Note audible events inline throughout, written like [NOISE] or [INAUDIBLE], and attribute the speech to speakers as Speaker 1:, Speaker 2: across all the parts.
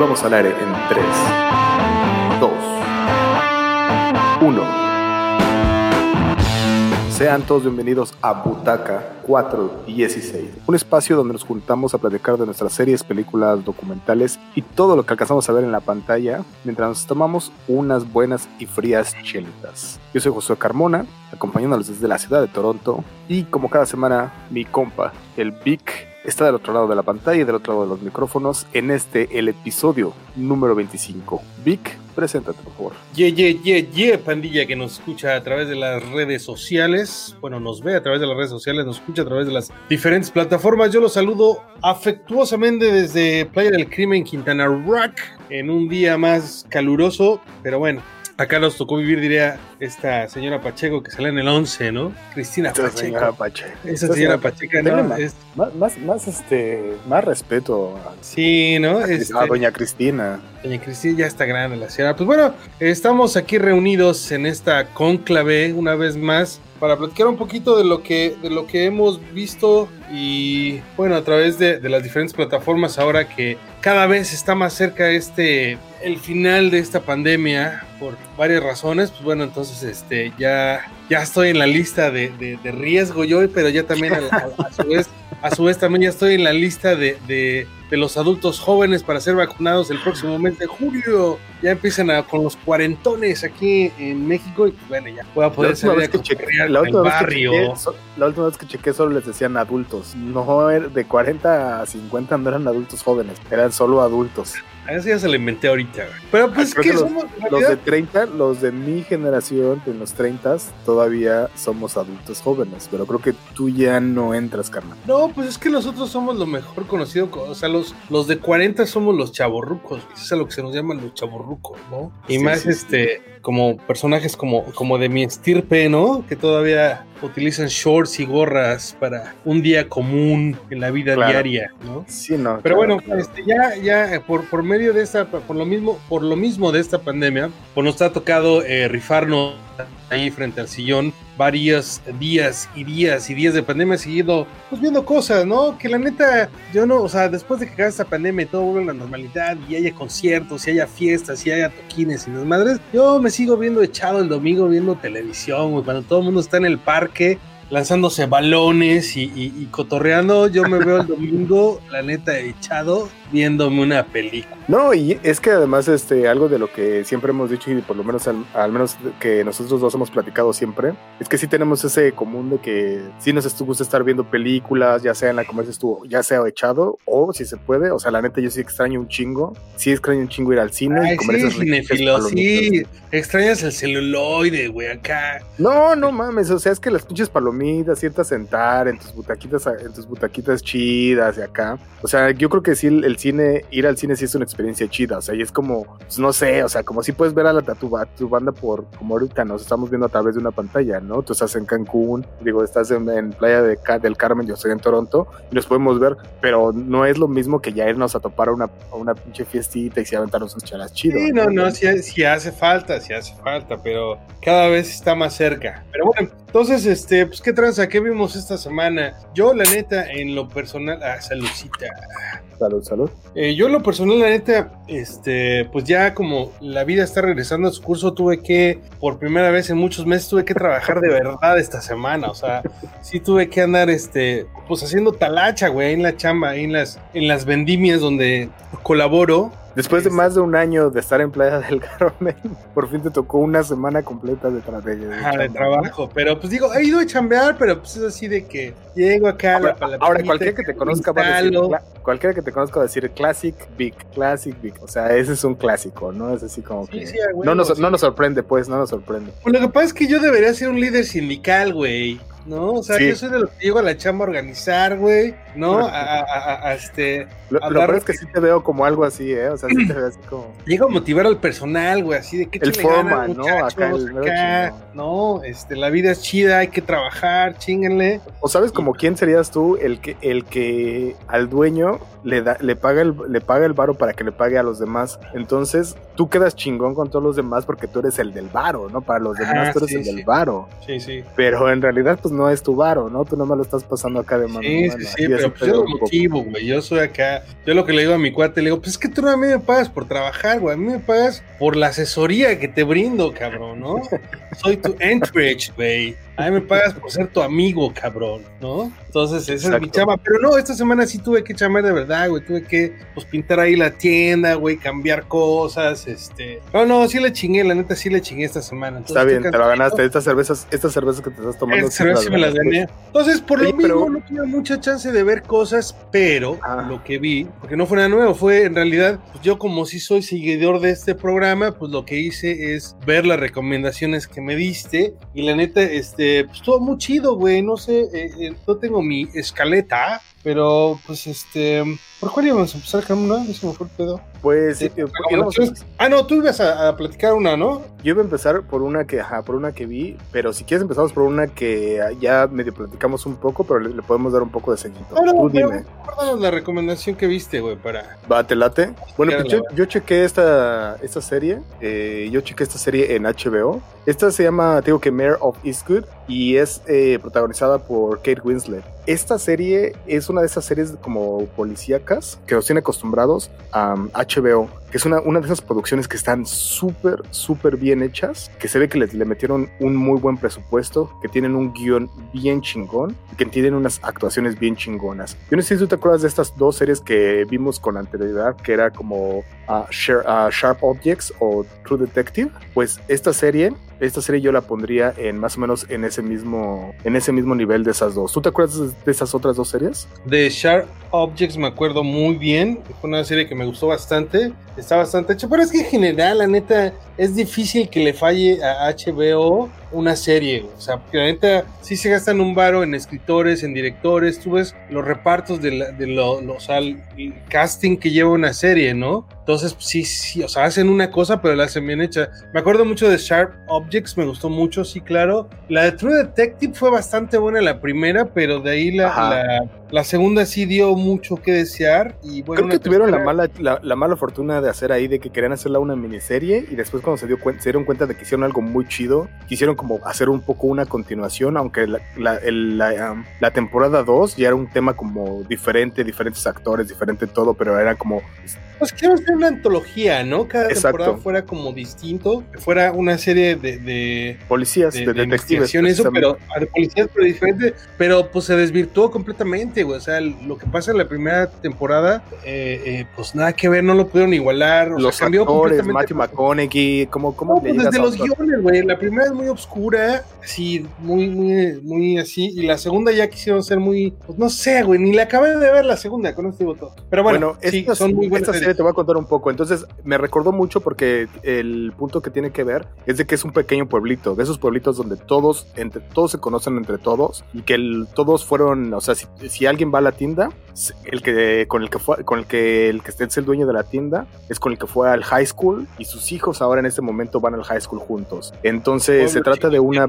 Speaker 1: vamos al aire en 3, 2, 1. Sean todos bienvenidos a Butaca 416, un espacio donde nos juntamos a platicar de nuestras series, películas, documentales y todo lo que alcanzamos a ver en la pantalla mientras nos tomamos unas buenas y frías chelitas. Yo soy Josué Carmona, acompañándolos desde la ciudad de Toronto y como cada semana mi compa, el Vic, está del otro lado de la pantalla y del otro lado de los micrófonos en este, el episodio número 25. Vic, preséntate por favor.
Speaker 2: Ye, ye, ye, ye, pandilla que nos escucha a través de las redes sociales. Bueno, nos ve a través de las redes sociales, nos escucha a través de las diferentes plataformas. Yo los saludo afectuosamente desde Playa del Crimen, Quintana Rock, en un día más caluroso, pero bueno, Acá nos tocó vivir, diría esta señora Pacheco que sale en el 11, ¿no? Cristina
Speaker 1: Esta
Speaker 2: Pacheco.
Speaker 1: señora Pacheco.
Speaker 2: Esa señora Pacheco,
Speaker 1: Denle
Speaker 2: ¿no?
Speaker 1: más,
Speaker 2: Es-
Speaker 1: más, más, más, este, más respeto a,
Speaker 2: sí, ¿no?
Speaker 1: a
Speaker 2: Este,
Speaker 1: doña Cristina.
Speaker 2: Doña Cristina ya está grande la señora. Pues bueno, estamos aquí reunidos en esta cónclave una vez más para platicar un poquito de lo que, de lo que hemos visto y bueno, a través de, las diferentes plataformas ahora que cada vez está más cerca este el final de esta pandemia por varias razones, pues bueno, entonces este ya, ya estoy en la lista de, de- riesgo yo, pero ya también a su vez a su vez también ya estoy en la lista de, de- los adultos jóvenes para ser vacunados el próximo mes de julio. Ya empiezan a- con los cuarentones aquí en México y bueno, ya voy a poder salir a cotorrear
Speaker 1: la última vez que so- la última vez que chequé solo les decían adultos. No, er- de 40 a 50 no eran adultos jóvenes, eran solo adultos.
Speaker 2: A eso ya se lo inventé ahorita. güey. Pero pues
Speaker 1: creo
Speaker 2: que
Speaker 1: que los-
Speaker 2: somos en
Speaker 1: Los de
Speaker 2: realidad,
Speaker 1: 30, los de mi generación, de los 30, todavía somos adultos jóvenes, pero creo que tú ya no entras, carnal.
Speaker 2: No, pues es que nosotros somos lo mejor conocido, co- o sea, los, los de 40 somos los chavorrucos, güey. es a lo que se nos llaman los chavorrucos, ¿no? Y
Speaker 1: Sí,
Speaker 2: más
Speaker 1: sí,
Speaker 2: este, como personajes como, como de mi estirpe, ¿no? Que todavía utilizan shorts y gorras para un día común en la vida
Speaker 1: Claro.
Speaker 2: diaria, ¿no?
Speaker 1: Sí, no.
Speaker 2: Pero
Speaker 1: claro,
Speaker 2: bueno,
Speaker 1: claro.
Speaker 2: este, ya, ya por, por medio de esta, por lo mismo, por lo mismo de esta pandemia, pues nos ha tocado eh, rifarnos ahí frente al sillón varios días y días y días de pandemia seguido, pues viendo cosas, ¿no? Que la neta, yo no, o sea, después de que acabe esta pandemia y todo vuelva a la normalidad y haya conciertos y haya fiestas y haya toquines y desmadres, yo me sigo viendo echado el domingo viendo televisión, cuando todo el mundo está en el parque lanzándose balones y, y- y cotorreando, yo me veo el domingo, la neta, echado viéndome una película.
Speaker 1: No, y es que además este algo de lo que siempre hemos dicho y por lo menos al, al menos que nosotros dos hemos platicado siempre, es que sí tenemos ese común de que sí nos gusta estar viendo películas, ya sea en la comercio estuvo, ya sea echado o si se puede, o sea, la neta yo sí extraño un chingo, sí extraño un chingo ir al cine
Speaker 2: Ay,
Speaker 1: y comer
Speaker 2: sí,
Speaker 1: esas
Speaker 2: cinefilo, sí. Extrañas el celuloide, güey, acá.
Speaker 1: No, no mames, o sea, es que las pinches palomitas, a sentar en tus butaquitas, en tus butaquitas chidas y acá. O sea, yo creo que sí el, el cine, ir al cine sí es una experiencia chida, o sea, y es como, pues, no sé, o sea, como si puedes ver a la a tu, banda por, como ahorita nos estamos viendo a través de una pantalla, ¿no? Tú estás en Cancún, digo, estás en, en Playa de, del Carmen, yo estoy en Toronto, y nos podemos ver, pero no es lo mismo que ya irnos a topar a una, a una pinche fiestita y sí aventarnos unas chalas chidas.
Speaker 2: Sí, no, no, sí, sí hace falta, sí hace falta, pero cada vez está más cerca. Pero bueno, entonces, este, pues, ¿qué tranza? ¿Qué vimos esta semana? Yo, la neta, en lo personal, ah, saludcita.
Speaker 1: Salud, salud.
Speaker 2: Eh, yo lo personal, la neta, este, pues ya como la vida está regresando a su curso, tuve que, por primera vez en muchos meses, tuve que trabajar de verdad esta semana. O sea, sí tuve que andar, este, pues haciendo talacha, güey, en la chamba, en las, en las vendimias donde colaboro.
Speaker 1: Después de más de un año de estar en Playa del Carmen, [LAUGHS] por fin te tocó una semana completa de, tra- de, de
Speaker 2: Ajá, de trabajo, pero pues digo, he ido a chambear, pero pues es así de que llego acá a
Speaker 1: ¿no?
Speaker 2: la
Speaker 1: Ahora, ahora, cualquiera que te conozca va a decir, cualquiera que te conozca va a decir Classic Big, Classic Big. O sea, ese es un clásico, ¿no? Es así como
Speaker 2: Sí,
Speaker 1: que...
Speaker 2: sí, a
Speaker 1: no, nos,
Speaker 2: sí.
Speaker 1: no nos sorprende, pues, no nos sorprende.
Speaker 2: Pues lo que pasa es que yo debería ser un líder sindical, güey. ¿No? O sea,
Speaker 1: Sí.
Speaker 2: yo soy de los que llego a la chamba a organizar, güey. ¿No? A, a- a- a- este.
Speaker 1: Lo, lo peor es que sí te veo como algo así, ¿eh? O sea, sí te veo así como... [CLEARS THROAT]
Speaker 2: Llego a motivar al personal, güey, así de que
Speaker 1: El foreman, ¿no? Acá el
Speaker 2: acá, no, este, la vida es chida, hay que trabajar, chinguenle.
Speaker 1: O sabes como quién serías tú el que el que al dueño le da le paga el le paga el varo para que le pague a los demás. Entonces, tú quedas chingón con todos los demás porque tú eres el del varo, ¿no? Para los demás
Speaker 2: Ah,
Speaker 1: tú eres
Speaker 2: sí,
Speaker 1: el
Speaker 2: sí.
Speaker 1: del varo.
Speaker 2: Sí, sí.
Speaker 1: Pero en realidad pues no es tu varo, ¿no? Tú nomás lo estás pasando acá de mano.
Speaker 2: Sí, sí, sí, pero pues yo lo motivo, güey. Yo soy acá. Yo lo que le digo a mi cuate, le digo, pues es que tú no a mí me pagas por trabajar, güey. A mí me pagas por la asesoría que te brindo, cabrón, ¿no? [LAUGHS] soy tu entrich, güey. A mí me pagas por ser tu amigo, cabrón, ¿no? Entonces, esa es mi chama. Pero no, esta semana sí tuve que chamar de verdad, güey. Tuve que, pues, pintar ahí la tienda, güey, cambiar cosas, este... No, no, sí le chingué, la neta sí le chingué esta semana.
Speaker 1: Está bien, te lo ganaste. Estas cervezas, estas cervezas que te estás tomando... Estas
Speaker 2: cervezas sí me las gané. Entonces, por lo mismo, no tuve mucha chance de ver cosas, pero ah. lo que vi, porque no fue nada nuevo, fue en realidad, pues yo como sí soy seguidor de este programa, pues lo que hice es ver las recomendaciones que me diste y la neta, este pues estuvo muy chido, güey. No sé, eh, eh, no tengo mi escaleta, pero pues este. ¿Por cuál íbamos a empezar, fue el pedo.
Speaker 1: Pues,
Speaker 2: eh, ah, no, tú ibas a, platicar una, ¿no?
Speaker 1: Yo iba a empezar por una que, ajá, por una que vi, pero si quieres empezamos por una que ya medio platicamos un poco, pero le, podemos dar un poco de seguimiento.
Speaker 2: Ah, tú dime. la recomendación que viste, güey, para...
Speaker 1: Va, te late. Bueno, pues yo, yo, chequé esta, esta serie, eh, yo chequé esta serie en HBO. Esta se llama, tengo que Mayor of Eastwood y es eh, protagonizada por Kate Winslet. Esta serie es una de esas series como policíacas que nos tiene acostumbrados a HBO, que es una, una de esas producciones que están súper, súper bien hechas, que se ve que le, le metieron un muy buen presupuesto, que tienen un guion bien chingón, que tienen unas actuaciones bien chingonas. Yo no sé si tú te acuerdas de estas dos series que vimos con anterioridad, que era como uh, Sharp Objects o True Detective. Pues esta serie esta serie yo la pondría en más o menos en ese mismo en ese mismo nivel de esas dos. ¿Tú te acuerdas de esas otras dos series?
Speaker 2: De Sharp Objects me acuerdo muy bien. Fue una serie que me gustó bastante. Está bastante hecha. Pero es que en general, la neta, es difícil que le falle a HBO una serie. O sea, porque la neta sí se gastan un varo en escritores, en directores. Tú ves los repartos de, la, de lo, o sea, el casting que lleva una serie, ¿no? Entonces, sí, sí, o sea, hacen una cosa, pero la hacen bien hecha. Me acuerdo mucho de Sharp Objects, me gustó mucho, sí, claro. La de True Detective fue bastante buena la primera, pero de ahí la, la, segunda sí dio mucho que desear. Y bueno,
Speaker 1: Creo que tuvieron la mala, la, mala fortuna de hacer ahí, de que querían hacerla una miniserie y después cuando se, dio se dieron cuenta de que hicieron algo muy chido, quisieron como hacer un poco una continuación, aunque la, um, la temporada 2 ya era un tema como diferente, diferentes actores, diferente todo, pero era como...
Speaker 2: Pues quiero hacer una antología, ¿no? Cada temporada fuera como distinto, que fuera una serie de...
Speaker 1: policías, de, detectives.
Speaker 2: Eso, pero de policías, pero diferente, pero pues se desvirtuó completamente, güey. O sea, lo que pasa en la primera temporada, eh, eh, pues nada que ver, no lo pudieron igualar. O
Speaker 1: los
Speaker 2: sea,
Speaker 1: cambió actores, Matthew McConaughey, ¿cómo, cómo
Speaker 2: pues desde los guiones, güey. La primera es muy oscura, así, muy, muy, muy así, y la segunda ya quisieron ser muy, pues no sé, güey, ni la acabé de ver la segunda con este voto. Pero bueno, sí, son muy buenas.
Speaker 1: Esta serie te voy a contar un poco. Entonces, me recordó mucho porque el punto que tiene que ver es de que es un pequeño pueblito, de esos pueblitos donde todos, entre todos se conocen entre todos y que todos fueron, o sea, si, alguien va a la tienda, el que con el que fue, con el que el que es el dueño de la tienda es con el que fue al high school y sus hijos ahora en este momento van al high school juntos. Entonces, se trata de una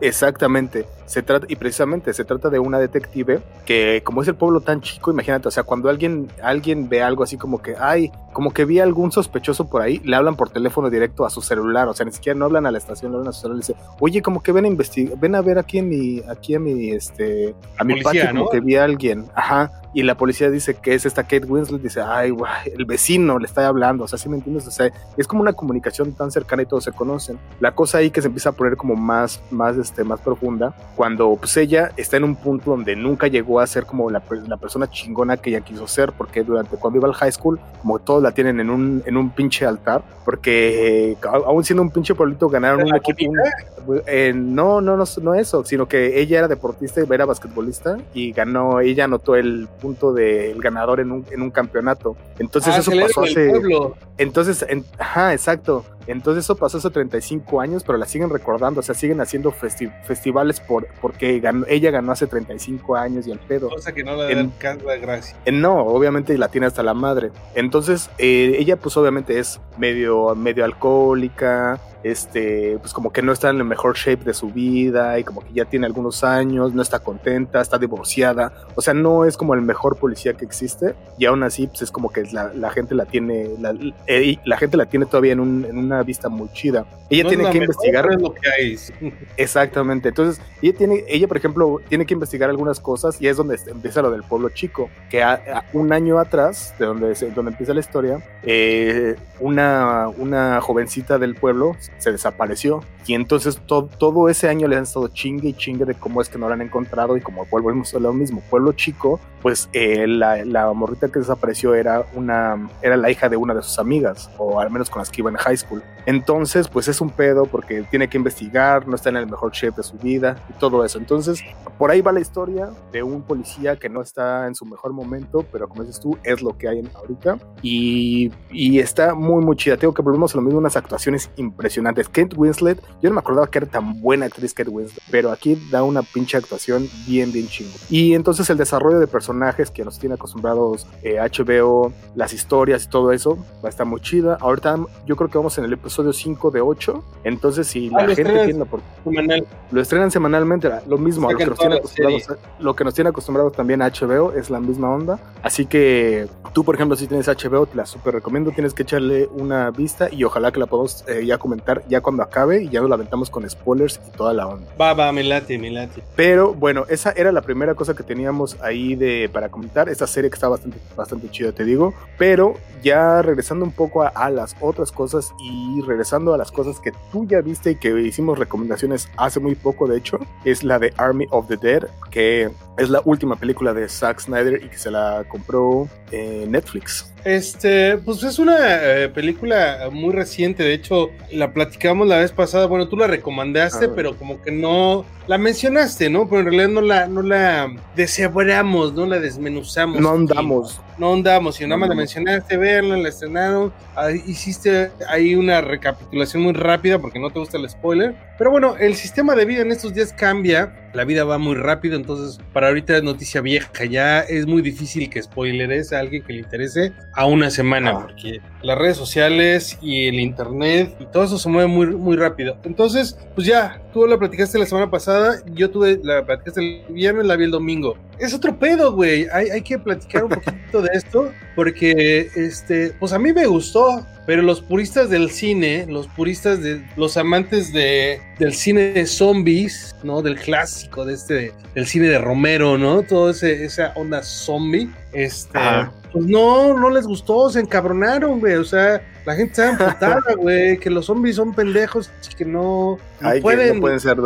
Speaker 1: Exactamente, se trata, y precisamente se trata de una detective que como es el pueblo tan chico, imagínate, o sea, cuando alguien, alguien ve algo así como que, ay, como que vi algún sospechoso por ahí, le hablan por teléfono directo a su celular, o sea, ni siquiera no hablan a la estación, le hablan a su celular y dicen, oye, como que ven a investigar, ven a ver aquí en mi, aquí a mi, este, a mi patio, como que vi a alguien, ajá, y la policía dice que es esta Kate Winslet, dice, ay, guay, el vecino le está hablando, o sea, ¿sí me entiendes? O sea, es como una comunicación tan cercana y todos se conocen. La cosa ahí que se empieza a poner como más, más, este, más profunda, cuando pues ella está en un punto donde nunca llegó a ser como la, la persona chingona que ella quiso ser, porque durante cuando iba al high school, como todos la tienen en un, en un pinche altar, porque aún siendo un pinche pueblito ganaron un equipo, eh, no, no, no, no eso, sino que ella era deportista y era basquetbolista y ganó, ella anotó el punto del ganador en un, en un campeonato. Entonces ah, eso pasó hace... Entonces, ajá, exacto. Entonces eso pasó hace 35 años, pero la siguen recordando, o sea, siguen haciendo festivales por, porque ella ganó hace 35 años y el pedo.
Speaker 2: Cosa que no le dan la gracia.
Speaker 1: no, obviamente la tiene hasta la madre. Entonces, eh, ella pues obviamente es medio, medio alcohólica, este, pues como que no está en el mejor shape de su vida y como que ya tiene algunos años, no está contenta, está divorciada, o sea, no es como el mejor policía que existe y aún así, pues es como que la, gente la tiene, la, eh, la gente la tiene todavía en, un, en una vista muy chida. Ella tiene que investigar
Speaker 2: lo que hay.
Speaker 1: Exactamente. Entonces, ella tiene, ella, por ejemplo, tiene que investigar algunas cosas y es donde empieza lo del pueblo chico, que un año atrás, de donde, donde empieza la historia, eh, una, una jovencita del pueblo se desapareció y entonces todo ese año le han estado chingue y chingue de cómo es que no la han encontrado y como volvemos a lo mismo, pueblo chico, pues eh, la, la, morrita que desapareció era una era la hija de una de sus amigas o al menos con las que iba en high school. Entonces, pues es un pedo porque tiene que investigar, no está en el mejor shape de su vida y todo eso. Entonces, por ahí va la historia de un policía que no está en su mejor momento, pero como dices tú, es lo que hay ahorita y, y está muy muy chida. Tengo que volvemos a lo mismo, unas actuaciones impresionantes. Kate Winslet, yo no me acordaba que era tan buena actriz Kate Winslet, pero aquí da una pinche actuación bien bien chingo. Y entonces el desarrollo de personajes que nos tiene acostumbrados HBO, eh, las historias y todo eso, va a estar muy chida. Ahorita yo creo que vamos en el episodio 5 de 8, entonces si la ah, gente tiene por... Lo estrenan semanalmente, lo mismo, lo que, nos tiene acostumbrados, lo que nos tiene acostumbrados también a HBO es la misma onda. Así que tú, por ejemplo, si tienes HBO, te la super recomiendo, tienes que echarle una vista y ojalá que la podamos eh, ya comentar ya cuando acabe y ya nos la aventamos con spoilers y toda la onda.
Speaker 2: Va, va, me late, me late.
Speaker 1: Pero bueno, esa era la primera cosa que teníamos ahí de para comentar. Esta serie que está bastante, bastante chida, te digo. Pero ya regresando un poco a, las otras cosas y regresando a las cosas que tú ya viste y que hicimos recomendaciones hace muy poco, de hecho, es la de Army of the Dead, que es la última película de Zack Snyder y que se la compró Netflix.
Speaker 2: Este, pues es una eh, película muy reciente, de hecho la platicamos la vez pasada, bueno, tú la recomendaste, ah, pero como que no la mencionaste, ¿no? Pero en realidad no la, no la deshebramos, no la desmenuzamos.
Speaker 1: No andamos.
Speaker 2: No, andamos, y nada más la mencionaste, verla, la estrenaron, hiciste ahí una recapitulación muy rápida porque no te gusta el spoiler. Pero bueno, el sistema de vida en estos días cambia, la vida va muy rápido, entonces para ahorita es noticia vieja, ya es muy difícil que spoileres a alguien que le interese a una semana, ah. porque las redes sociales y el internet y todo eso se mueve muy, muy rápido. Entonces, pues ya, tú la platicaste la semana pasada, yo tuve la platicaste el viernes, la vi el domingo. Es otro pedo, güey. Hay, hay que platicar un [LAUGHS] poquito de esto, porque este, pues a mí me gustó. Pero los puristas del cine, los puristas de los amantes de, del cine de zombies, ¿no? Del clásico, de este, del cine de Romero, ¿no? Todo ese, esa onda zombie, este, pues no, no les gustó, se encabronaron, güey. O sea, la gente está emputada, [LAUGHS] güey, que los zombies son pendejos y que no, pueden,
Speaker 1: pueden ser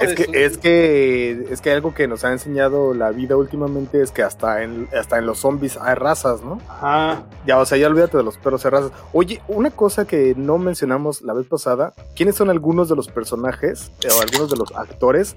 Speaker 1: es que, es que es que algo que nos ha enseñado la vida últimamente es que hasta en hasta en los zombies hay razas, ¿no?
Speaker 2: Ajá.
Speaker 1: Ya, o sea, ya olvídate de los perros de razas. Oye, una cosa que no mencionamos la vez pasada, ¿quiénes son algunos de los personajes o algunos de los actores?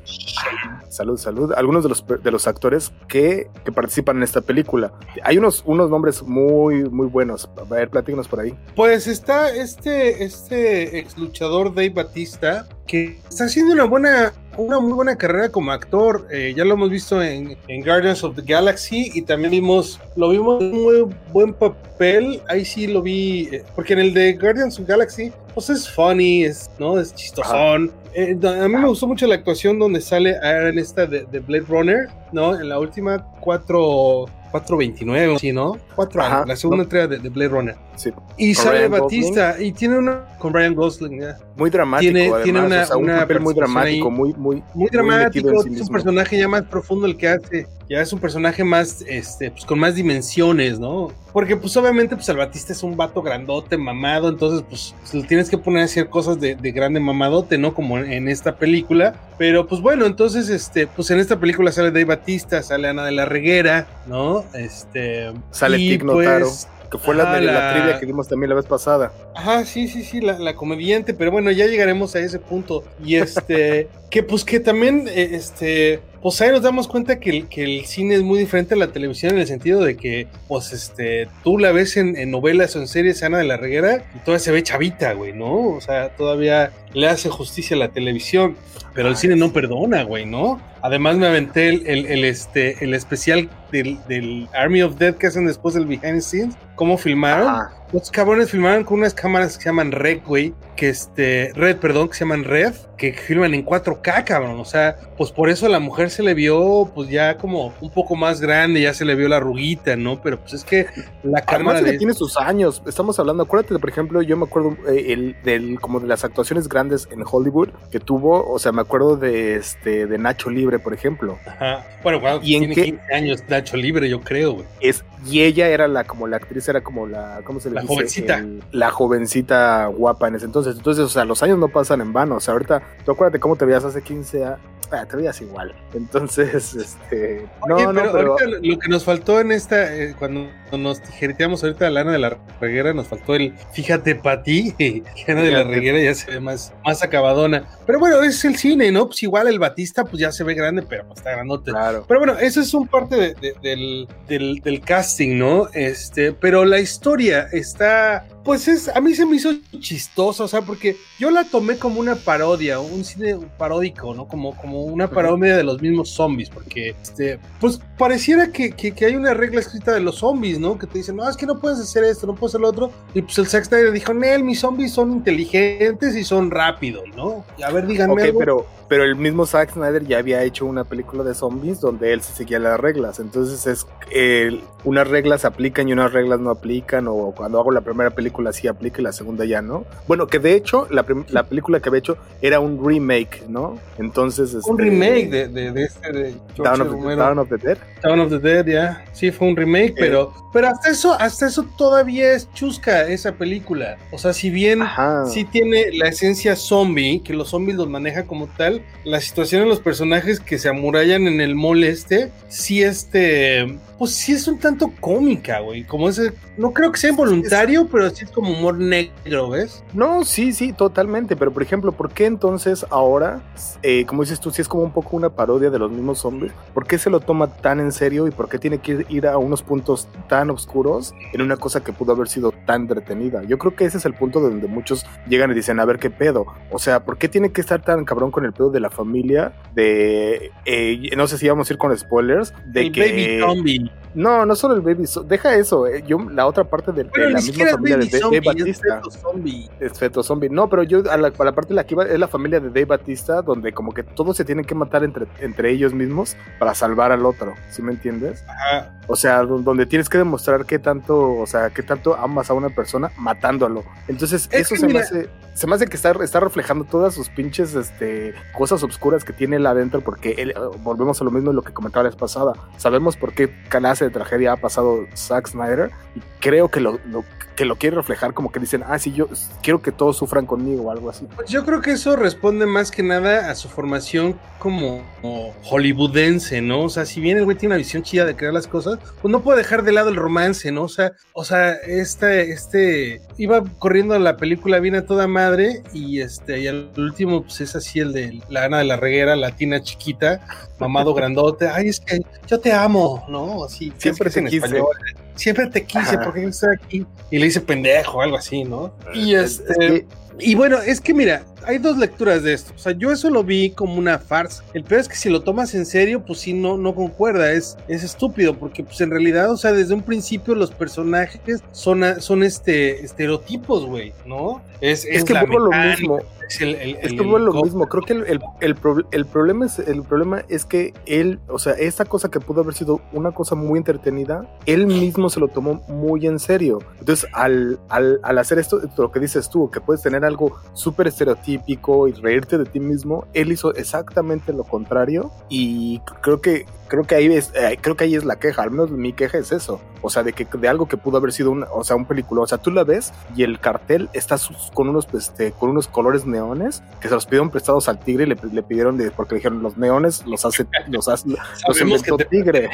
Speaker 1: Salud, salud. Algunos de los de los actores que, que participan en esta película. Hay unos unos nombres muy muy buenos. A ver, platícanos por ahí.
Speaker 2: Pues pues está este, este ex luchador Dave Batista, que está haciendo una buena, una muy buena carrera como actor. Eh, ya lo hemos visto en, Guardians of the Galaxy y también vimos, lo vimos en un muy buen papel. Ahí sí lo vi, eh, porque en el de Guardians of the Galaxy, pues es funny, es, ¿no? Es chistosón. Eh, a mí me gustó mucho la actuación donde sale en esta de, de Blade Runner, ¿no? En la última cuatro 429, ¿sí, no? Cuatro años, la segunda entrega de, Blade Runner.
Speaker 1: Sí.
Speaker 2: Y sale Batista y tiene una con Brian Gosling,
Speaker 1: Muy dramático,
Speaker 2: tiene, tiene una,
Speaker 1: un papel muy dramático, muy muy
Speaker 2: muy dramático, es un personaje ya más profundo el que hace, ya es un personaje más este pues con más dimensiones, ¿no? Porque pues obviamente pues el Batista es un vato grandote, mamado, entonces pues, le tienes que poner a hacer cosas de, de grande mamadote, ¿no? Como en esta película, pero pues bueno, entonces este pues en esta película sale Dave Batista, sale Ana de la Reguera, ¿no? Este.
Speaker 1: Sale Tig Notaro. Pues, que fue la, la, trivia que vimos también la vez pasada.
Speaker 2: Ajá, sí, sí, sí, la, la comediante, pero bueno, ya llegaremos a ese punto. Y este, [LAUGHS] que pues que también, eh, este, pues ahí nos damos cuenta que el, que el cine es muy diferente a la televisión en el sentido de que, pues, este, tú la ves en, novelas o en series Ana de la Reguera y todavía se ve chavita, güey, ¿no? O sea, todavía le hace justicia a la televisión, pero el cine no perdona, güey, ¿no? Además me aventé el, el, este, el especial del, del, Army of Dead que hacen después del Behind the Scenes. ¿Cómo filmaron? Los cabrones filmaron con unas cámaras que se llaman Red, güey, que este, Red, perdón, que se llaman Red, que filman en 4K, cabrón. O sea, pues por eso a la mujer se le vio, pues ya como un poco más grande, ya se le vio la ruguita, ¿no? Pero pues es que la cámara.
Speaker 1: de... tiene sus años. Estamos hablando, acuérdate, por ejemplo, yo me acuerdo eh, el, del, como de las actuaciones grandes en Hollywood que tuvo, o sea, me acuerdo de este, de Nacho Libre, por ejemplo.
Speaker 2: Ajá. Bueno, cuando ¿Y tiene en 15 años Nacho Libre, yo creo, güey.
Speaker 1: Es, y ella era la, como la actriz, era como la, ¿cómo se le
Speaker 2: la Jovencita.
Speaker 1: la jovencita guapa en ese entonces. Entonces, o sea, los años no pasan en vano. O sea, ahorita, tú acuérdate cómo te veías hace 15 años. Ah, te veías igual. Entonces, [LAUGHS] este. no, no, pero,
Speaker 2: ahorita lo que nos faltó en esta, eh, cuando nos tijereteamos ahorita a Lana de la Reguera, nos faltó el fíjate pa' ti. [LAUGHS] Lana de la Reguera ya se ve más, más acabadona. Pero bueno, es el cine, ¿no? Pues igual el Batista, pues ya se ve grande, pero está grandote.
Speaker 1: Claro.
Speaker 2: Pero bueno, eso es un parte del, del, del casting, ¿no? Este, pero la historia está pues es, a mí se me hizo chistoso, o sea, porque yo la tomé como una parodia, un cine paródico, ¿no? Como, como una parodia de los mismos zombies, porque, este, pues pareciera que, que, hay una regla escrita de los zombies, ¿no? Que te dicen, no, es que no puedes hacer esto, no puedes hacer lo otro. Y pues el Zack Snyder dijo, Nel, mis zombies son inteligentes y son rápidos, ¿no? Y a ver, díganme.
Speaker 1: algo. pero pero el mismo Zack Snyder ya había hecho una película de zombies donde él se seguía las reglas. Entonces es unas reglas aplican y unas reglas no aplican. O cuando hago la primera película sí aplica y la segunda ya no. Bueno, que de hecho la, película que había hecho era un remake, ¿no? Entonces...
Speaker 2: un este, remake de, de, este de
Speaker 1: Down of, the Dead.
Speaker 2: Down of the Dead, ya. Sí, fue un remake, pero, pero hasta eso, hasta eso todavía es chusca esa película. O sea, si bien sí tiene la esencia zombie, que los zombies los maneja como tal, la situación de los personajes que se amurallan en el mall este, sí este, pues sí es un tanto cómica, güey, como ese, no creo que sea involuntario, pero sí es como humor negro, ¿ves?
Speaker 1: No, sí, sí, totalmente, pero por ejemplo, ¿por qué entonces ahora, eh, como dices tú, si es como un poco una parodia de los mismos zombies, ¿por qué se lo toma tan en serio y por qué tiene que ir a unos puntos tan oscuros en una cosa que pudo haber sido tan entretenida? Yo creo que ese es el punto donde muchos llegan y dicen, a ver qué pedo, o sea, ¿por qué tiene que estar tan cabrón con el pedo de la familia, de, eh, no sé si vamos a ir con spoilers, de
Speaker 2: el
Speaker 1: que...
Speaker 2: Baby zombie.
Speaker 1: No, no solo el baby deja eso, eh, yo la otra parte de, la misma familia de Dave Batista. Es feto zombie. Es feto zombie. No, pero yo a la, parte de la que iba es la familia de Dave Batista, donde como que todos se tienen que matar entre, entre ellos mismos para salvar al otro, ¿sí me entiendes?
Speaker 2: Ajá.
Speaker 1: O sea, donde tienes que demostrar qué tanto, o sea, qué tanto amas a una persona matándolo. Entonces, eso se me hace, se me hace que está, está reflejando todas sus pinches este, cosas oscuras que tiene él adentro, porque él, volvemos a lo mismo de lo que comentaba la vez pasada. Sabemos por qué clase de tragedia ha pasado Zack Snyder y creo que lo, que lo quiere reflejar como que dicen, ah, sí, yo quiero que todos sufran conmigo o algo así.
Speaker 2: Pues yo creo que eso responde más que nada a su formación como, hollywoodense, ¿no? O sea, si bien el güey tiene una visión chida de crear las cosas, pues no puede dejar de lado el romance, ¿no? O sea, o sea, este, este, iba corriendo la película bien a toda madre y este, y al último, pues es así el de la Ana de la Reguera, latina chiquita, mamado grandote, ay, es que yo te amo, ¿no? Así,
Speaker 1: siempre te quise.
Speaker 2: Siempre te quise, porque yo estoy aquí. Y le dice pendejo, algo así, ¿no? Y este. Y bueno, es que mira, hay dos lecturas de esto. O sea, yo eso lo vi como una farsa. El peor es que si lo tomas en serio, pues sí, no, no concuerda. Es, es estúpido, porque pues en realidad, o sea, desde un principio los personajes son, son este, estereotipos, güey, ¿no?
Speaker 1: Es, es, que vuelvo lo mismo. Es, el, es que vuelvo lo mismo. Creo que el, el, el, problema es, el problema es que él, o sea, esta cosa que pudo haber sido una cosa muy entretenida, él mismo se lo tomó muy en serio. Entonces, al, al, al hacer esto, lo que dices tú, que puedes tener algo súper estereotipo, típico y reírte de ti mismo, él hizo exactamente lo contrario y creo que creo que ahí es eh, creo que ahí es la queja, al menos mi queja es eso, o sea, de que de algo que pudo haber sido una, o sea, un película, o sea, tú la ves y el cartel está con unos este, con unos colores neones que se los pidieron prestados al tigre y le, pidieron de porque dijeron los neones los hace [LAUGHS] los hace los inventó tigre.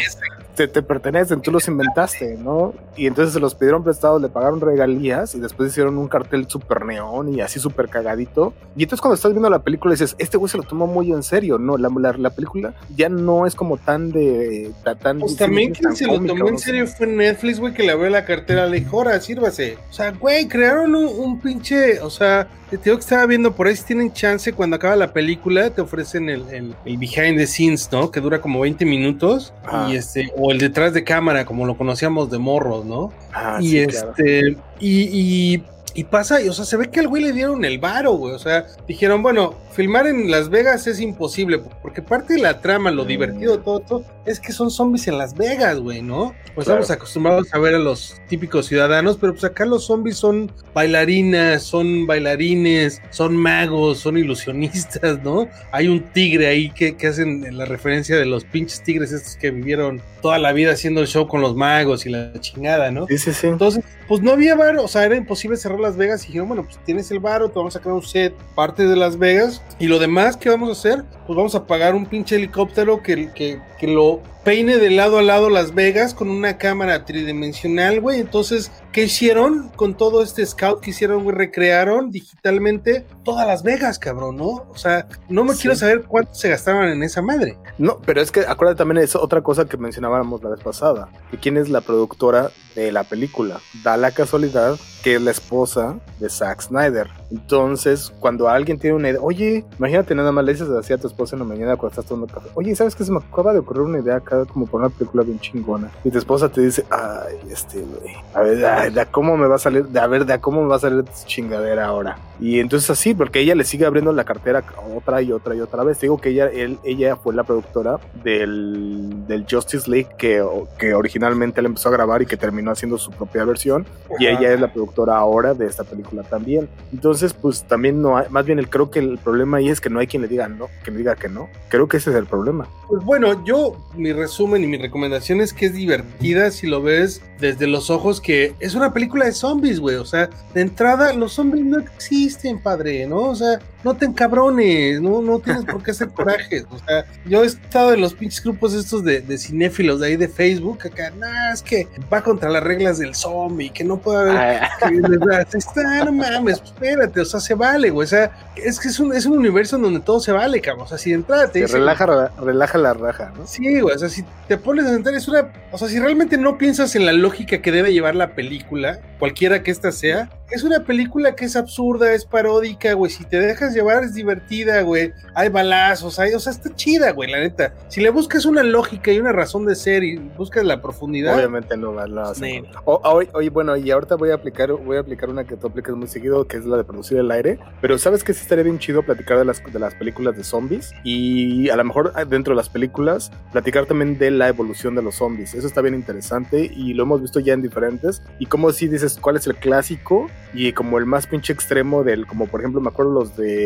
Speaker 1: Te, te, pertenecen, tú los inventaste, ¿no? Y entonces se los pidieron prestados, le pagaron regalías y después hicieron un cartel super neón y así súper cagadito. Y entonces cuando estás viendo la película dices, este güey se lo tomó muy en serio, ¿no? La, la, película ya no es como tan de... Tan,
Speaker 2: pues también quien se lo tomó en serio fue Netflix, güey, que le abrió la cartera, le dijo, ahora sírvase. O sea, güey, crearon un, pinche, o sea, te digo que estaba viendo por ahí, si tienen chance, cuando acaba la película, te ofrecen el, el, behind the scenes, ¿no? Que dura como 20 minutos. Y este, o el detrás de cámara, como lo conocíamos de morros, ¿no? Ah, y este, y, y y pasa, y, o sea, se ve que al güey le dieron el varo, güey. O sea, dijeron, bueno, filmar en Las Vegas es imposible, porque parte de la trama, lo divertido de todo esto, es que son zombies en Las Vegas, güey, ¿no? Pues estamos acostumbrados a ver a los típicos ciudadanos, pero pues acá los zombies son bailarinas, son bailarines, son magos, son ilusionistas, ¿no? Hay un tigre ahí que, que hacen la referencia de los pinches tigres estos que vivieron toda la vida haciendo el show con los magos y la chingada, ¿no?
Speaker 1: Sí, sí, sí.
Speaker 2: Entonces, pues no había varo, o sea, era imposible cerrar Las Vegas y dijeron, bueno, pues tienes el varo, te vamos a crear un set, parte de Las Vegas, y lo demás, ¿qué vamos a hacer? Pues vamos a pagar un pinche helicóptero que, que, que lo peine de lado a lado Las Vegas con una cámara tridimensional, güey. Entonces, ¿qué hicieron con todo este scout que hicieron, güey? Recrearon digitalmente todas Las Vegas, cabrón, ¿no? O sea, no me quiero saber cuánto se gastaban en esa madre.
Speaker 1: No, pero es que acuérdate también es otra cosa que mencionábamos la vez pasada, que quién es la productora de la película. Da la casualidad que es la esposa de Zack Snyder. Entonces, cuando alguien tiene una idea, oye, imagínate nada más le dices así a tu esposa en la mañana cuando estás tomando café, oye, ¿sabes qué se me acaba de ocurrir una idea acá como por una película bien chingona. Y tu esposa te dice, ay, este, güey, a ver, de, cómo me va a salir, de a ver, de cómo me va a salir esta chingadera ahora. Y entonces así, porque ella le sigue abriendo la cartera otra y otra y otra vez. Digo que ella, él, ella fue la productora del, del Justice League que, que originalmente él empezó a grabar y que terminó haciendo su propia versión. Y ella es la productora ahora de esta película también. Entonces, pues también no hay, más bien el, creo que el problema ahí es que no hay quien le diga no, que diga que no. Creo que ese es el problema.
Speaker 2: Pues bueno, yo, mi resumen y mi recomendación es que es divertida si lo ves desde los ojos que es una película de zombies, güey. O sea, de entrada, los zombies no existen, padre, ¿no? O sea, no te encabrones, no, no tienes por qué hacer corajes. O sea, yo he estado en los pinches grupos estos de, de cinéfilos de ahí de Facebook, acá, nah, es que va contra las reglas del zombie, que no puede haber. Ah. [LAUGHS] está, no mames, espérate, o sea, se vale, güey. O sea, es que es un, es un universo en donde todo se vale, cabrón. O sea, si de entrada te
Speaker 1: relaja, relaja la raja, ¿no?
Speaker 2: Sí, güey, o sea, si te pones a sentar, es una. O sea, si realmente no piensas en la lógica que debe llevar la película, cualquiera que ésta sea, es una película que es absurda, es paródica, güey. Si te dejas llevar, es divertida, güey. Hay balazos, hay, o sea, está chida, güey, la neta. Si le buscas una lógica y una razón de ser y buscas la profundidad.
Speaker 1: Obviamente no va a hacer. Oye, bueno, y ahorita voy a aplicar, voy a aplicar una que tú aplicas muy seguido, que es la de producir el aire. Pero sabes que sí estaría bien chido platicar de las, de las películas de zombies. Y a lo mejor ah, dentro de las películas, platicar también de la evolución de los zombies. Eso está bien interesante y lo hemos visto ya en diferentes. Y como si dices, ¿cuál es el clásico? y como el más pinche extremo del, como por ejemplo me acuerdo los de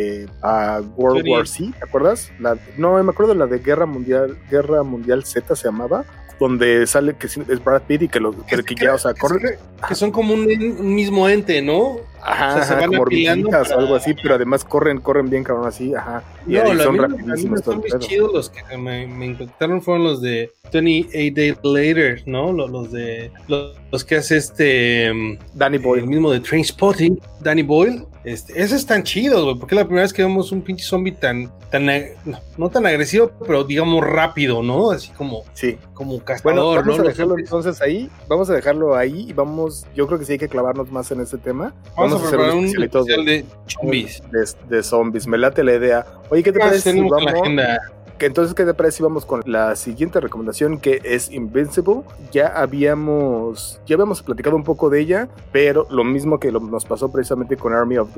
Speaker 1: uh, World War Z, ¿te acuerdas? La, no, me acuerdo de la de Guerra Mundial, Guerra Mundial Z se llamaba, donde sale que es Brad Pitt y que, lo, que, que ya, o sea, corre.
Speaker 2: Que son como un, mismo ente, ¿no?
Speaker 1: Ajá, o sea, se van como o algo así, pero además corren, corren bien cabrón así, ajá.
Speaker 2: Y no, son rapidísimos. Muy chidos los que me, me impactaron fueron los de 28 Days Later, ¿no? Los, los de los, que hace este
Speaker 1: mm, Danny Boyle,
Speaker 2: el mismo de Trainspotting, Danny Boyle. Este, esos están chidos, güey, porque es la primera vez que vemos un pinche zombie tan, tan, no, tan agresivo, pero digamos rápido, ¿no? Así como,
Speaker 1: sí.
Speaker 2: como cazador,
Speaker 1: bueno, vamos a dejarlo entonces ahí, vamos a dejarlo ahí y vamos, yo creo que sí hay que clavarnos más en ese tema.
Speaker 2: Vamos, a, hacer un especial de zombies.
Speaker 1: De, zombies, me late la idea. Oye, ¿qué te parece si vamos? Entonces, ¿qué te parece si vamos con la siguiente recomendación que es Invincible? Ya habíamos, ya habíamos platicado un poco de ella, pero lo mismo que nos pasó precisamente con Army of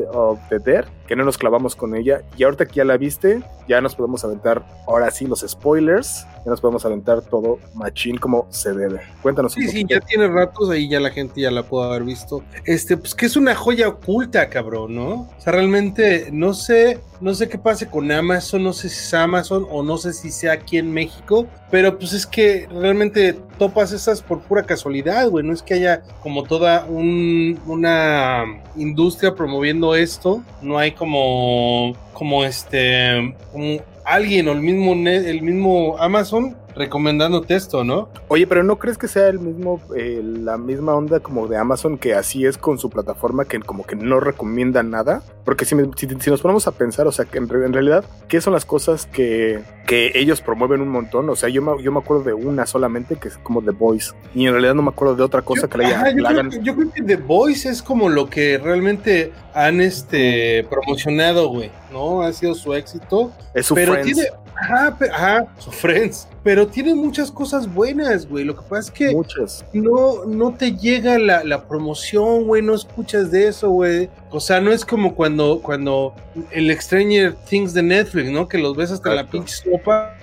Speaker 1: the, Dead, que no nos clavamos con ella. Y ahorita que ya la viste, ya nos podemos aventar ahora sí los spoilers, ya nos podemos aventar todo machín como se debe. Cuéntanos
Speaker 2: un Sí, sí, ya tiene ratos ahí, ya la gente ya la pudo haber visto. Este, pues que es una joya oculta, cabrón, ¿no? O sea, realmente no sé no sé qué pase con Amazon, no sé si es Amazon o no sé si sea aquí en México, pero pues es que realmente topas esas por pura casualidad, güey. No es que haya como toda una industria promoviendo esto, no hay como, como este, como alguien o el mismo, el mismo Amazon recomendándote esto, ¿no?
Speaker 1: Oye, pero ¿no crees que sea el mismo, eh, la misma onda como de Amazon que así es con su plataforma que como que no recomienda nada? Porque si, si, nos ponemos a pensar, o sea, que en, realidad, ¿qué son las cosas que, que ellos promueven un montón? O sea, yo me, yo me acuerdo de una solamente que es como The Voice y en realidad no me acuerdo de otra cosa que
Speaker 2: la, hagan. yo creo que The Voice es como lo que realmente han este promocionado, güey, ¿no? Ha sido su éxito.
Speaker 1: Es su pero
Speaker 2: Tiene, ajá, ajá, su Friends. Pero tiene muchas cosas buenas, güey. Lo que pasa es que
Speaker 1: muchas.
Speaker 2: no, no te llega la, la promoción, güey. No escuchas de eso, güey. O sea, no es como cuando, cuando el Stranger Things de Netflix, ¿no? Que los ves hasta la pinche sopa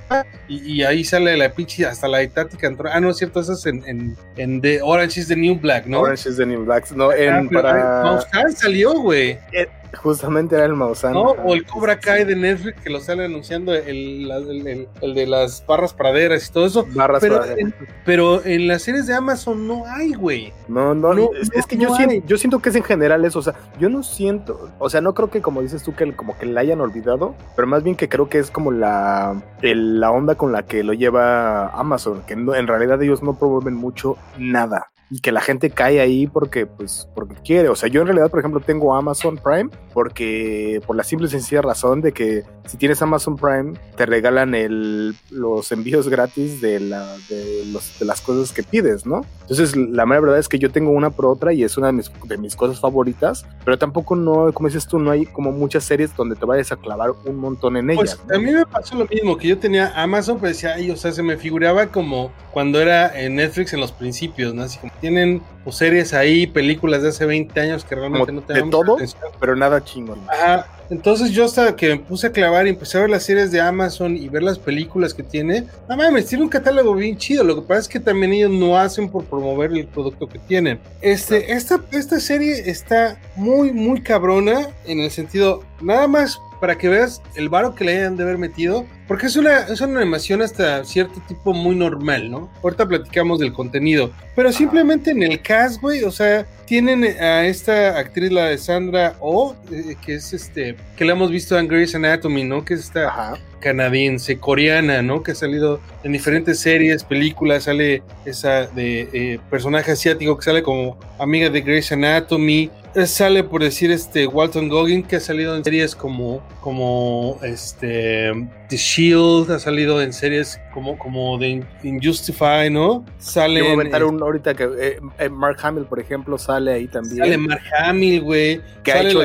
Speaker 2: y, ahí sale la pinche hasta la etática. Ah, no es cierto, eso es en, en, en The Orange is the New Black, ¿no?
Speaker 1: Orange is the New Black, no, en ah, para...
Speaker 2: salió, güey.
Speaker 1: Justamente era el Maussan.
Speaker 2: No, o el Cobra Kai de Netflix que lo sale anunciando el, el, de las barras praderas y todo eso.
Speaker 1: Barras
Speaker 2: pero,
Speaker 1: praderas.
Speaker 2: En, pero en las series de Amazon no hay, güey.
Speaker 1: No, no, es, que yo, siento, yo siento que es en general eso. O sea, yo no siento, o sea, no creo que como dices tú que como que la hayan olvidado, pero más bien que creo que es como la, la onda con la que lo lleva Amazon, que en realidad ellos no promueven mucho nada y que la gente cae ahí porque, pues, porque quiere. O sea, yo en realidad, por ejemplo, tengo Amazon Prime porque por la simple y sencilla razón de que si tienes Amazon Prime te regalan el, los envíos gratis de, la, de, los, de las cosas que pides, ¿no? Entonces, la mera verdad es que yo tengo una por otra y es una de mis, de mis cosas favoritas, pero tampoco no, como dices tú, no hay como muchas series donde te vayas a clavar un montón en ellas.
Speaker 2: Pues a mí me pasó lo mismo, que yo tenía Amazon, pues decía, ay, o sea, se me figuraba como cuando era en Netflix en los principios, ¿no? Así como tienen pues, series ahí, películas de hace 20 años que realmente no
Speaker 1: tenemos. De todo, pero nada chingón.
Speaker 2: Ajá. Entonces yo hasta que me puse a clavar y empecé a ver las series de Amazon y ver las películas que tiene, no mames, tiene un catálogo bien chido. Lo que pasa es que también ellos no hacen por promover el producto que tienen. Este, esta, esta serie está muy, muy cabrona en el sentido, nada más para que veas el varo que le hayan de haber metido, porque es una, es una animación hasta cierto tipo muy normal, ¿no? Ahorita platicamos del contenido, pero simplemente en el cast, güey, o sea, tienen a esta actriz, la de Sandra O, eh, que es este, que la hemos visto en Grey's Anatomy, ¿no? Que es esta canadiense, coreana, ¿no? Que ha salido en diferentes series, películas, sale esa de eh, personaje asiático que sale como amiga de Grey's Anatomy, sale por decir este Walton Goggin que ha salido en series como como este The Shield ha salido en series como, como de Injustify, ¿no?
Speaker 1: Sale. Comentar un ahorita que eh, eh, Mark Hamill, por ejemplo, sale ahí también.
Speaker 2: Sale Mark Hamill, güey.
Speaker 1: Que ha hecho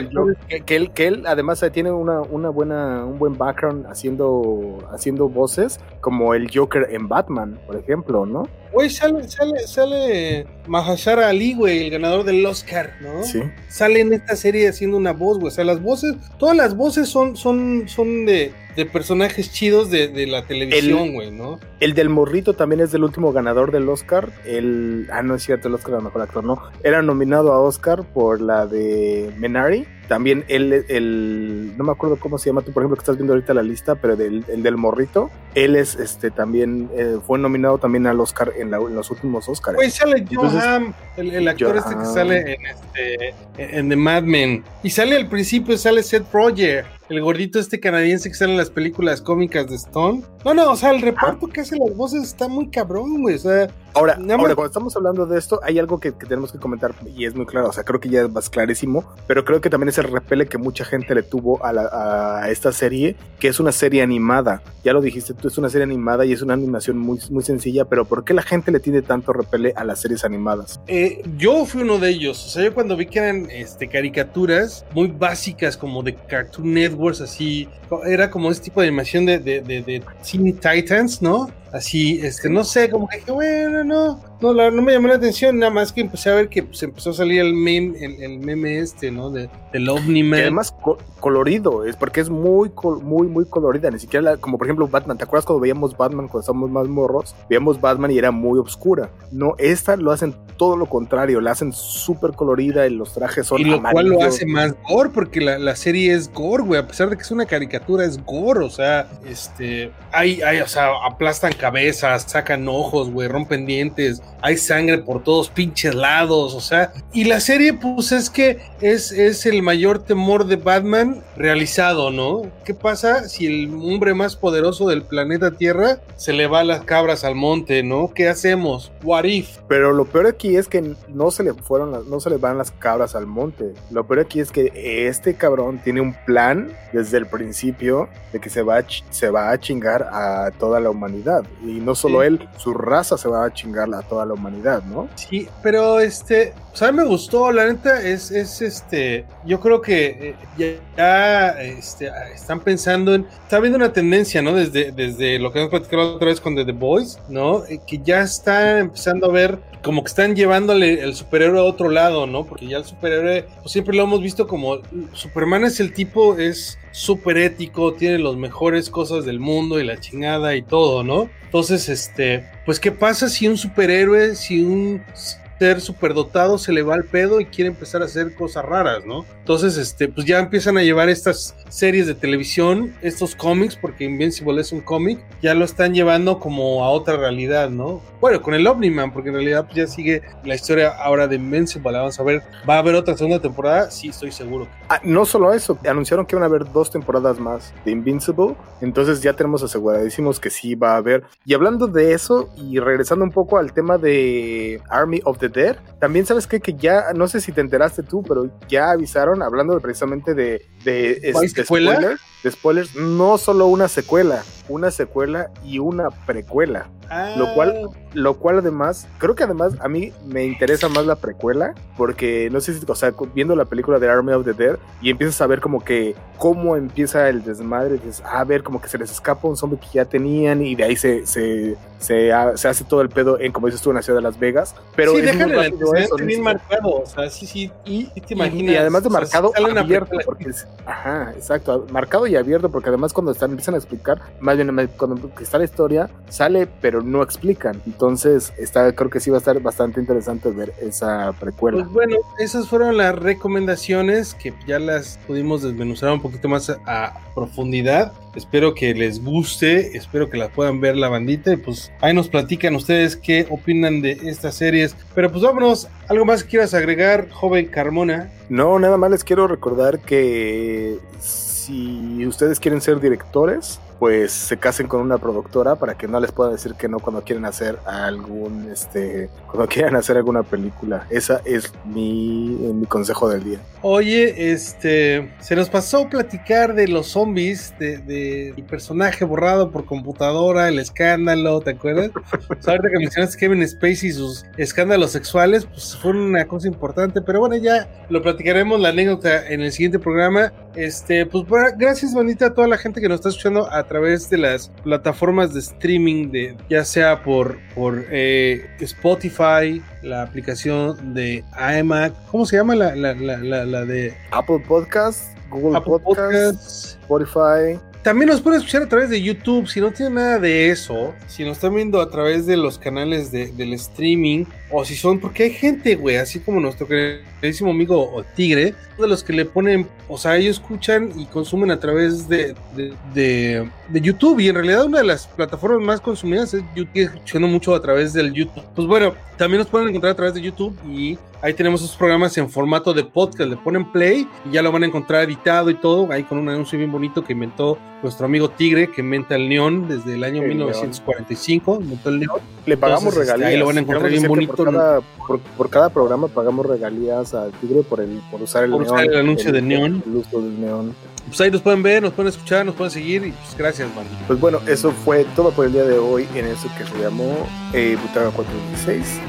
Speaker 1: que, él, que él además eh, tiene una, una buena, un buen background haciendo, haciendo voces, como el Joker en Batman, por ejemplo, ¿no?
Speaker 2: Güey, sale, sale, sale Mahashara Ali, güey, el ganador del Oscar, ¿no?
Speaker 1: Sí.
Speaker 2: Sale en esta serie haciendo una voz, güey. O sea, las voces, todas las voces son, son, son de de personajes chidos de, la televisión, güey, ¿no?
Speaker 1: El del morrito también es del último ganador del Oscar. El, ah, no es cierto, el Oscar era mejor actor, no. Era nominado a Oscar por la de Menari. También él, el, no me acuerdo cómo se llama, tú por ejemplo que estás viendo ahorita la lista, pero del, el del morrito, él es, este, también, eh, fue nominado también al Oscar en, los últimos Oscars.
Speaker 2: Pues sale John el, actor este que sale en, este, en The Mad Men. Y sale al principio, sale Seth Roger el gordito este canadiense que sale en las películas cómicas de Stone. No, no, o sea, el reparto que hace las voces está muy cabrón, güey. O sea,
Speaker 1: ahora, ahora cuando estamos hablando de esto, hay algo que, tenemos que comentar y es muy claro. O sea, creo que ya es más clarísimo, pero creo que también es el repele que mucha gente le tuvo a, esta serie, que es una serie animada. Ya lo dijiste tú, es una serie animada y es una animación muy, muy sencilla, pero ¿por qué la gente le tiene tanto repele a las series animadas?
Speaker 2: Eh, yo fui uno de ellos. O sea, yo cuando vi que eran este, caricaturas muy básicas como de Cartoon Network, así, era como ese tipo de animación de, de, de, de Teen Titans, ¿no? Así, este, no sé, como que dije, bueno, no, no, no me llamó la atención, nada más que empecé a ver que se pues, empezó a salir el meme, el, meme este, ¿no? De, del Omni-Man.
Speaker 1: además colorido, es porque es muy, muy, muy colorida, ni siquiera como por ejemplo Batman, ¿te acuerdas cuando veíamos Batman cuando estábamos más morros? Veíamos Batman y era muy oscura. No, esta lo hacen todo lo contrario, la hacen súper colorida y los trajes son
Speaker 2: Y lo cual lo hace más gore, porque la, la serie es gore, güey, a pesar de que es una caricatura, es gore, o sea, este, hay, hay, o sea, aplastan cabezas, sacan ojos, güey, rompen dientes, hay sangre por todos pinches lados, o sea, y la serie pues es que es, es el mayor temor de Batman realizado, ¿no? ¿Qué pasa si el hombre más poderoso del planeta Tierra se le va las cabras al monte, ¿no? ¿Qué hacemos? What if?
Speaker 1: Pero lo peor aquí es que no se le fueron no se le van las cabras al monte. Lo peor aquí es que este cabrón tiene un plan desde el principio de que se va a, se va a chingar a toda la humanidad. Y no solo él, su raza se va a chingar a toda la humanidad, ¿no?
Speaker 2: Sí, pero este, o sea, me gustó, la neta, es, es este, yo creo que eh, ya, este, están pensando en, está habiendo una tendencia, ¿no? Desde, desde lo que hemos platicado otra vez con The, Boys, ¿no? Eh, que ya están empezando a ver como que están llevándole el superhéroe a otro lado, ¿no? Porque ya el superhéroe, pues siempre lo hemos visto como Superman es el tipo, es súper ético, tiene las mejores cosas del mundo y la chingada y todo, ¿no? Entonces, este, pues, ¿qué pasa si un superhéroe, si un ser superdotado se le va al pedo y quiere empezar a hacer cosas raras, ¿no? Entonces, este, pues ya empiezan a llevar estas series de televisión, estos cómics, porque Invincible es un cómic, ya lo están llevando como a otra realidad, ¿no? Bueno, con el Omniman, porque en realidad pues ya sigue la historia ahora de Invincible, vamos a ver, ¿va a haber otra segunda temporada? Sí, estoy seguro.
Speaker 1: Ah, no solo eso, anunciaron que van a haber dos temporadas más de Invincible, entonces ya tenemos aseguradísimos que sí va a haber. Y hablando de eso, y regresando un poco al tema de Army of the También sabes qué? que ya, no sé si te enteraste tú, pero ya avisaron hablando precisamente de, de,
Speaker 2: de, spoilers,
Speaker 1: de spoilers, no solo una secuela, una secuela y una precuela. Lo cual, ah. lo cual además, creo que además a mí me interesa más la precuela, porque no sé si, o sea, viendo la película de Army of the Dead y empiezas a ver como que cómo empieza el desmadre, dices, a ver, como que se les escapa un zombie que ya tenían y de ahí se, se, se, hace todo el pedo en, como dices tú, en la ciudad de Las Vegas. Pero
Speaker 2: sí, es déjale, eso, bien marcado, o sea, sí, sí, y, te imaginas.
Speaker 1: Y, además de marcado, abierto, porque ajá, exacto, marcado y abierto, porque además cuando están, empiezan a explicar, más bien cuando está la historia, sale, pero no explican. Entonces, está, creo que sí va a estar bastante interesante ver esa precuela.
Speaker 2: Pues bueno, esas fueron las recomendaciones que ya las pudimos desmenuzar un poquito más a, profundidad. Espero que les guste, espero que las puedan ver la bandita y pues ahí nos platican ustedes qué opinan de estas series. Pero pues vámonos, ¿algo más que quieras agregar, joven Carmona?
Speaker 1: No, nada más les quiero recordar que si ustedes quieren ser directores, pues se casen con una productora para que no les pueda decir que no cuando quieren hacer algún, este, cuando quieran hacer alguna película. Esa es mi, mi consejo del día.
Speaker 2: Oye, este, se nos pasó platicar de los zombies, de, de personaje borrado por computadora, el escándalo, ¿te acuerdas? o ahorita que mencionaste Kevin Spacey y sus escándalos sexuales, pues fue una cosa importante, pero bueno, ya lo platicaremos la anécdota en el siguiente programa. Este, pues gracias, bonita a toda la gente que nos está escuchando través de las plataformas de streaming, de, ya sea por, por eh, Spotify, la aplicación de iMac, ¿cómo se llama la, la, la, de
Speaker 1: Apple Podcasts, Google Podcasts, Spotify?
Speaker 2: También nos pueden escuchar a través de YouTube. Si no tienen nada de eso, si nos están viendo a través de los canales de, del streaming, o si son, porque hay gente, güey, así como nuestro queridísimo amigo Tigre, de los que le ponen, o sea, ellos escuchan y consumen a través de, de, YouTube. Y en realidad, una de las plataformas más consumidas es YouTube, escuchando mucho a través del YouTube. Pues bueno, también nos pueden encontrar a través de YouTube y Ahí tenemos esos programas en formato de podcast. Le ponen play y ya lo van a encontrar editado y todo. Ahí con un anuncio bien bonito que inventó nuestro amigo Tigre, que inventa el neón desde el año 1945. Inventó el neón.
Speaker 1: Le pagamos regalías.
Speaker 2: Ahí lo van a encontrar bien bonito.
Speaker 1: Por cada, programa pagamos regalías al Tigre por, el, por usar el
Speaker 2: por
Speaker 1: neón.
Speaker 2: Usar el anuncio de neón.
Speaker 1: El uso del neón.
Speaker 2: Pues ahí nos pueden ver, nos pueden escuchar, nos pueden seguir y pues gracias, man.
Speaker 1: Pues bueno, eso fue todo por el día de hoy en eso que se llamó eh, Butaga 416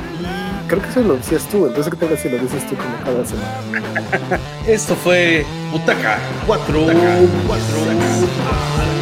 Speaker 1: creo que eso lo decías tú, entonces que te si lo dices tú como cada semana. [LAUGHS]
Speaker 2: Esto fue Butaca 4, 4, 4.